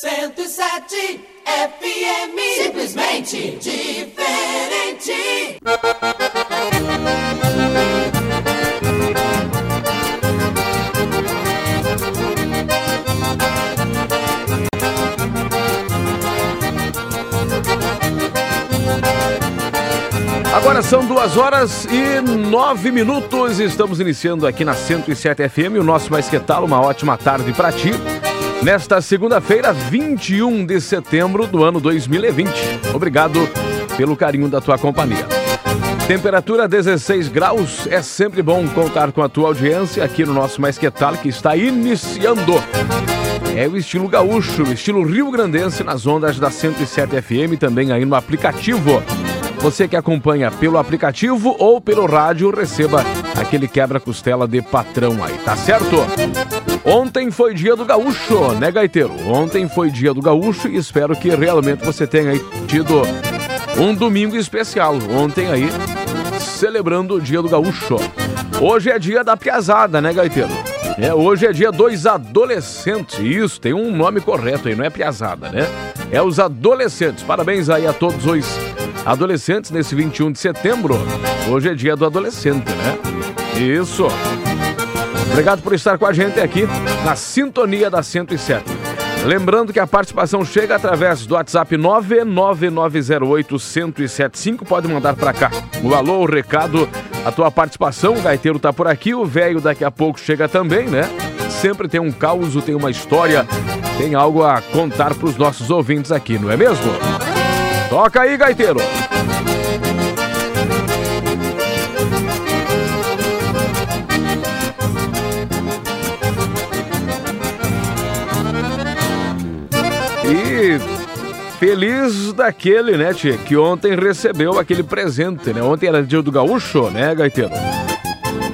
107 FM. Simplesmente diferente. Agora são duas horas e nove minutos. Estamos iniciando aqui na 107 FM o nosso Mais Que Tal. Uma ótima tarde para ti. Nesta segunda-feira, 21 de setembro do ano 2020. Obrigado pelo carinho da tua companhia. Temperatura 16 graus. É sempre bom contar com a tua audiência aqui no nosso Mais Que Tal, que está iniciando. É o estilo gaúcho, o estilo rio-grandense nas ondas da 107 FM, também aí no aplicativo. Você que acompanha pelo aplicativo ou pelo rádio, receba aquele quebra-costela de patrão aí, tá certo? Ontem foi dia do gaúcho, né, Gaiteiro? Ontem foi dia do gaúcho e espero que realmente você tenha tido um domingo especial. Ontem aí, celebrando o dia do gaúcho. Hoje é dia da piazada, né, Gaiteiro? É, hoje é dia dos adolescentes. Isso, tem um nome correto aí, não é piazada, né? É os adolescentes. Parabéns aí a todos os adolescentes nesse 21 de setembro. Hoje é dia do adolescente, né? Isso. Obrigado por estar com a gente aqui na sintonia da 107. Lembrando que a participação chega através do WhatsApp 99908-1075. Pode mandar para cá o alô, o recado, a tua participação. O gaiteiro tá por aqui, o velho daqui a pouco chega também, né? Sempre tem um caos, tem uma história, tem algo a contar para os nossos ouvintes aqui, não é mesmo? Toca aí, gaiteiro! Feliz daquele, né, tia, que ontem recebeu aquele presente, né? Ontem era dia do gaúcho, né, gaiteiro?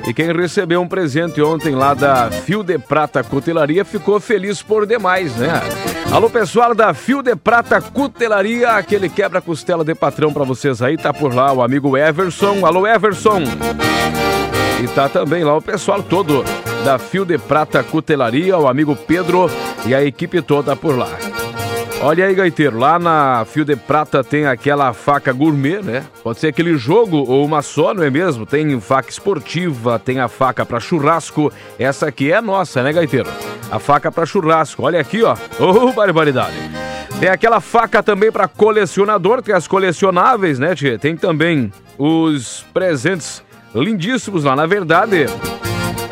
E quem recebeu um presente ontem lá da Fio de Prata Cutelaria ficou feliz por demais, né? Alô, pessoal da Fio de Prata Cutelaria, aquele quebra-costela de patrão para vocês aí, tá por lá o amigo Everson. Alô, Everson! E tá também lá o pessoal todo da Fio de Prata Cutelaria, o amigo Pedro e a equipe toda por lá. Olha aí, gaiteiro, lá na Fio de Prata tem aquela faca gourmet, né? Pode ser aquele jogo ou uma só, não é mesmo? Tem faca esportiva, tem a faca para churrasco. Essa aqui é nossa, né, gaiteiro? A faca para churrasco. Olha aqui, ó. Ô, oh, barbaridade. Tem aquela faca também para colecionador, tem as colecionáveis, né, tia? Tem também os presentes lindíssimos lá. Na verdade,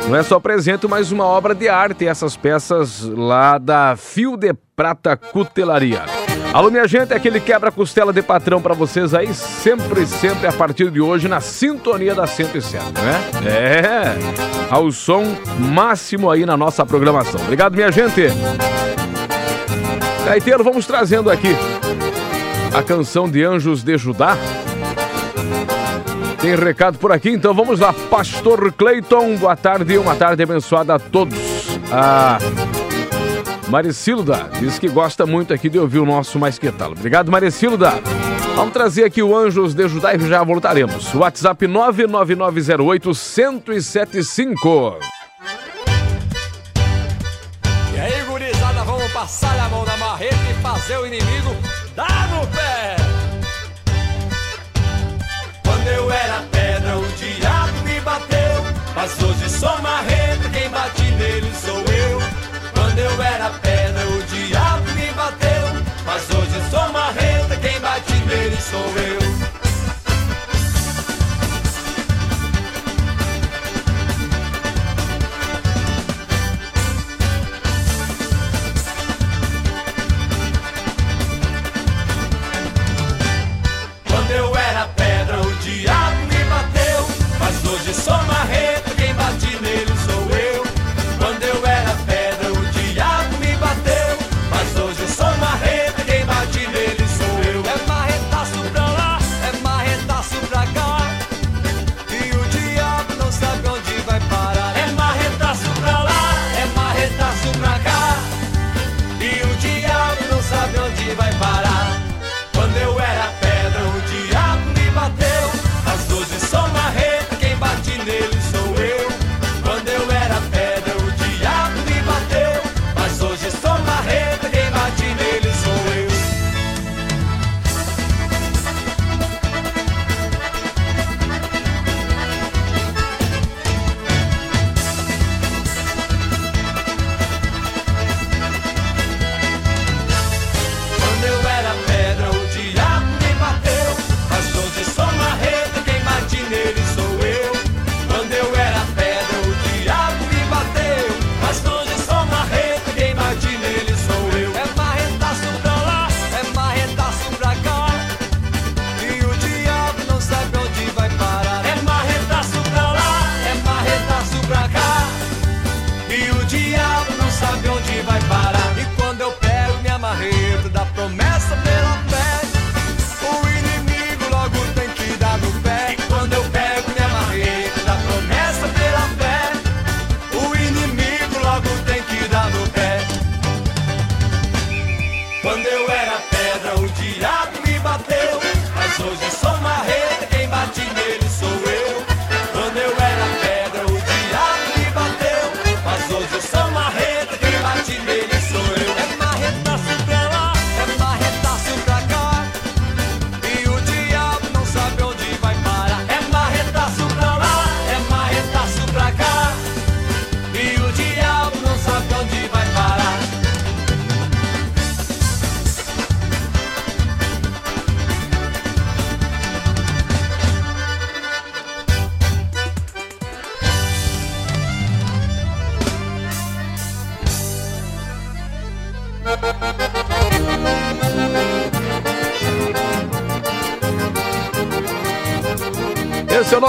não é só presente, mas uma obra de arte, essas peças lá da Fio de Prata Cutelaria. Alô, minha gente, é aquele quebra-costela de patrão para vocês aí, sempre, sempre a partir de hoje, na sintonia da 107, né? É, ao som máximo aí na nossa programação. Obrigado, minha gente. Gaiteiro, vamos trazendo aqui a canção de Anjos de Judá. Tem recado por aqui, então vamos lá. Pastor Cleiton, boa tarde, uma tarde abençoada a todos. A Maricilda diz que gosta muito aqui de ouvir o nosso Mais Que Tal. Obrigado, Maricilda. Vamos trazer aqui o Anjos de Judá e já voltaremos. WhatsApp 99908 1075. E aí, gurizada, vamos passar a mão na marreta e fazer o inimigo dar no pé. Quando eu era pedra, o diabo me bateu. Mas hoje sou marreta, quem bate nele sou eu. Quando eu era pedra,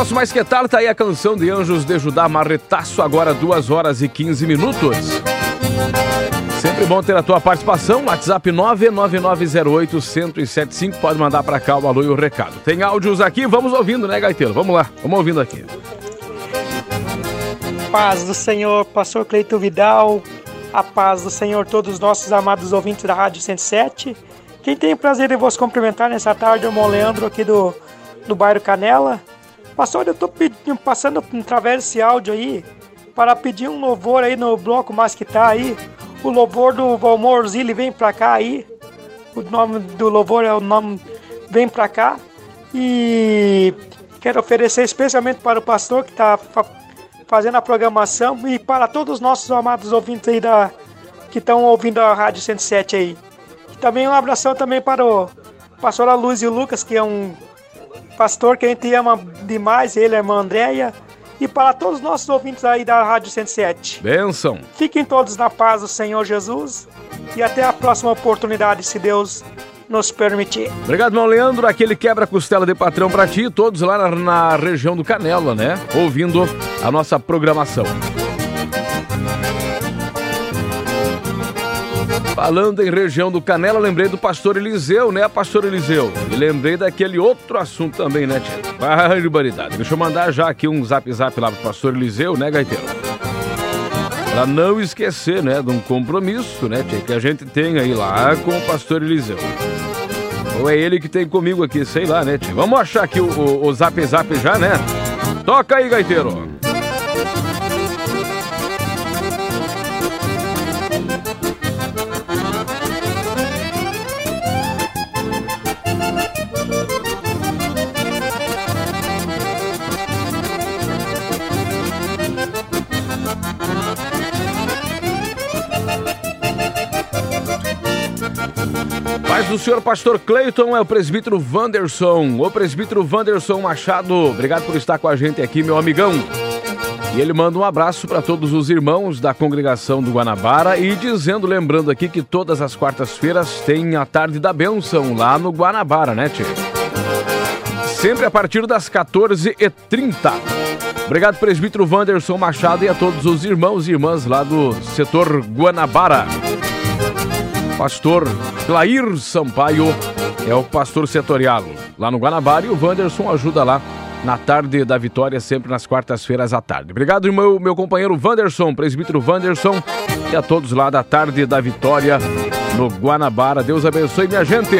nosso Mais Que Tal, tá aí a canção de Anjos de Judá Marretaço, agora 2 horas e 15 minutos. Sempre bom ter a tua participação, WhatsApp 99908-1075, pode mandar pra cá o alô e o recado. Tem áudios aqui, vamos ouvindo, né, Gaiteiro? Vamos lá, vamos ouvindo aqui. paz do Senhor, pastor Cleito Vidal, a paz do Senhor, todos os nossos amados ouvintes da Rádio 107. Quem tem o prazer de vos cumprimentar nessa tarde é o Leandro aqui do, do bairro Canela. Pastor, eu estou passando através desse áudio aí para pedir um louvor aí no bloco mais que tá aí. O louvor do Valmor Zilli vem pra cá aí. O nome do louvor é o nome Vem pra cá. E quero oferecer especialmente para o pastor que está fazendo a programação e para todos os nossos amados ouvintes aí da, que estão ouvindo a Rádio 107 aí. E também um abração também para o pastor Luz e o Lucas, que é um pastor que a gente ama demais, ele, a irmã Andréia, e para todos os nossos ouvintes aí da Rádio 107. Benção. Fiquem todos na paz do Senhor Jesus e até a próxima oportunidade, se Deus nos permitir. Obrigado, irmão Leandro. Aquele quebra-costela de patrão pra ti, todos lá na, na região do Canela, né? Ouvindo a nossa programação. Falando em região do Canela, lembrei do pastor Eliseu, né, pastor Eliseu? E lembrei daquele outro assunto também, né, tia? Barbaridade. Deixa eu mandar já aqui um zap zap lá pro pastor Eliseu, né, Gaiteiro? Pra não esquecer, né, de um compromisso, né, tia, que a gente tem aí lá com o pastor Eliseu. Ou é ele que tem comigo aqui, sei lá, né, tia? Vamos achar aqui o, o, o zap zap já, né? Toca aí, Gaiteiro. Do senhor pastor Cleiton é o presbítero Wanderson. O presbítero Wanderson Machado, obrigado por estar com a gente aqui, meu amigão. E ele manda um abraço para todos os irmãos da congregação do Guanabara e dizendo, lembrando aqui que todas as quartas-feiras tem a tarde da bênção lá no Guanabara, né, Tchê? Sempre a partir das 14h30. Obrigado, presbítero Wanderson Machado e a todos os irmãos e irmãs lá do setor Guanabara. Pastor Clair Sampaio é o pastor setorial lá no Guanabara e o Wanderson ajuda lá na tarde da vitória, sempre nas quartas-feiras à tarde. Obrigado, meu, meu companheiro Wanderson, presbítero Wanderson, e a todos lá da tarde da vitória no Guanabara. Deus abençoe, minha gente.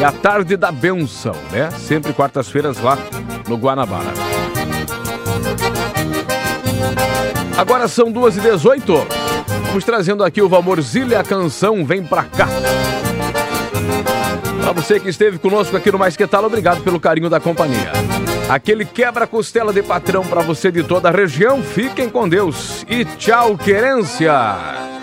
É a tarde da benção, né? Sempre quartas-feiras lá no Guanabara. Agora são 2h18. Vamos trazendo aqui o Valmorzilha, a canção Vem Pra Cá. Para você que esteve conosco aqui no Mais Que Tal, obrigado pelo carinho da companhia. Aquele quebra-costela de patrão para você de toda a região. Fiquem com Deus e tchau, querência!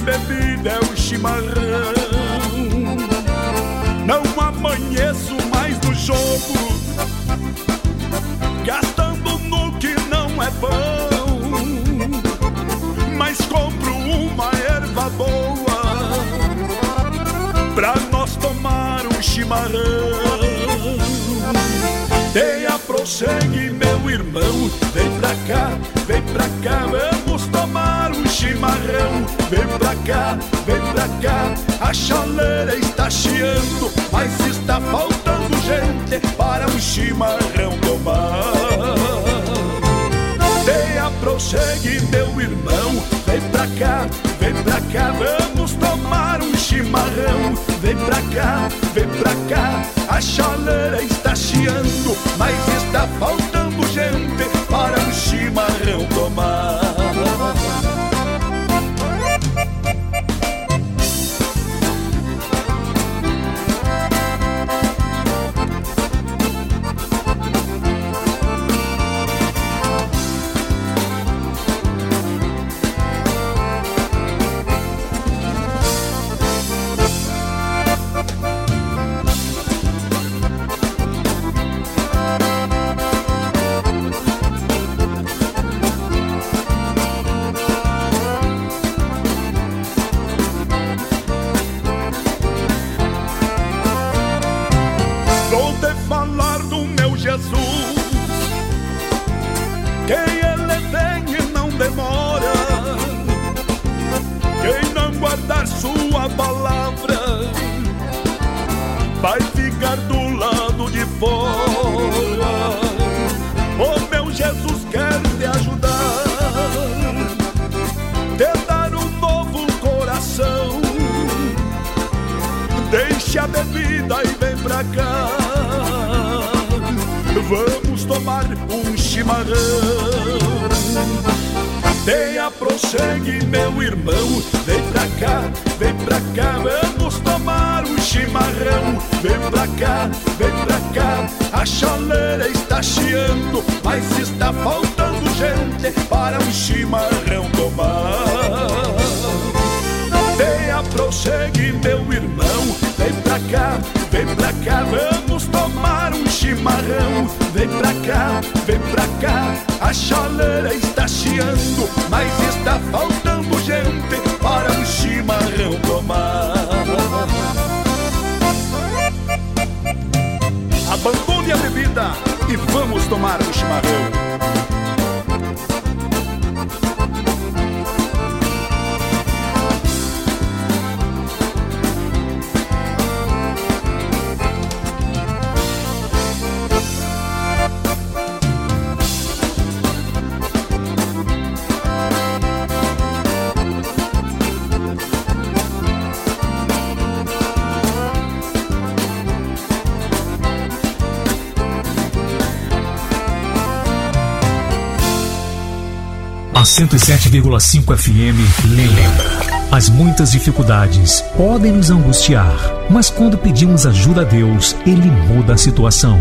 Bebida é o chimarrão. Não amanheço mais no jogo, gastando no que não é bom. Mas compro uma erva boa pra nós tomar um chimarrão. Tenha prossegue, meu irmão, vem pra cá, vem pra cá, um chimarrão. Vem pra cá, vem pra cá, a chaleira está chiando, mas está faltando gente para um chimarrão tomar. Tenha prossegue, meu irmão, vem pra cá, vem pra cá, vamos tomar um chimarrão. Vem pra cá, vem pra cá, a chaleira está chiando, mas está vai ficar do lado de fora. O meu Jesus quer te ajudar, te dar um novo coração. Deixe a bebida e vem pra cá. Vamos tomar um chimarrão. Tenha prossegue, meu irmão. Vem pra cá, vem pra cá. Vamos tomar chimarrão. Vem pra cá, vem pra cá. A chaleira está chiando, mas está faltando gente para um chimarrão tomar. Venha, prossegue, meu irmão. Vem pra cá, vem pra cá, vamos tomar um chimarrão. Vem pra cá, vem pra cá. A chaleira está chiando, mas está faltando gente vamos tomar um chimarrão. 107,5 FM lembra. As muitas dificuldades podem nos angustiar, mas quando pedimos ajuda a Deus, Ele muda a situação.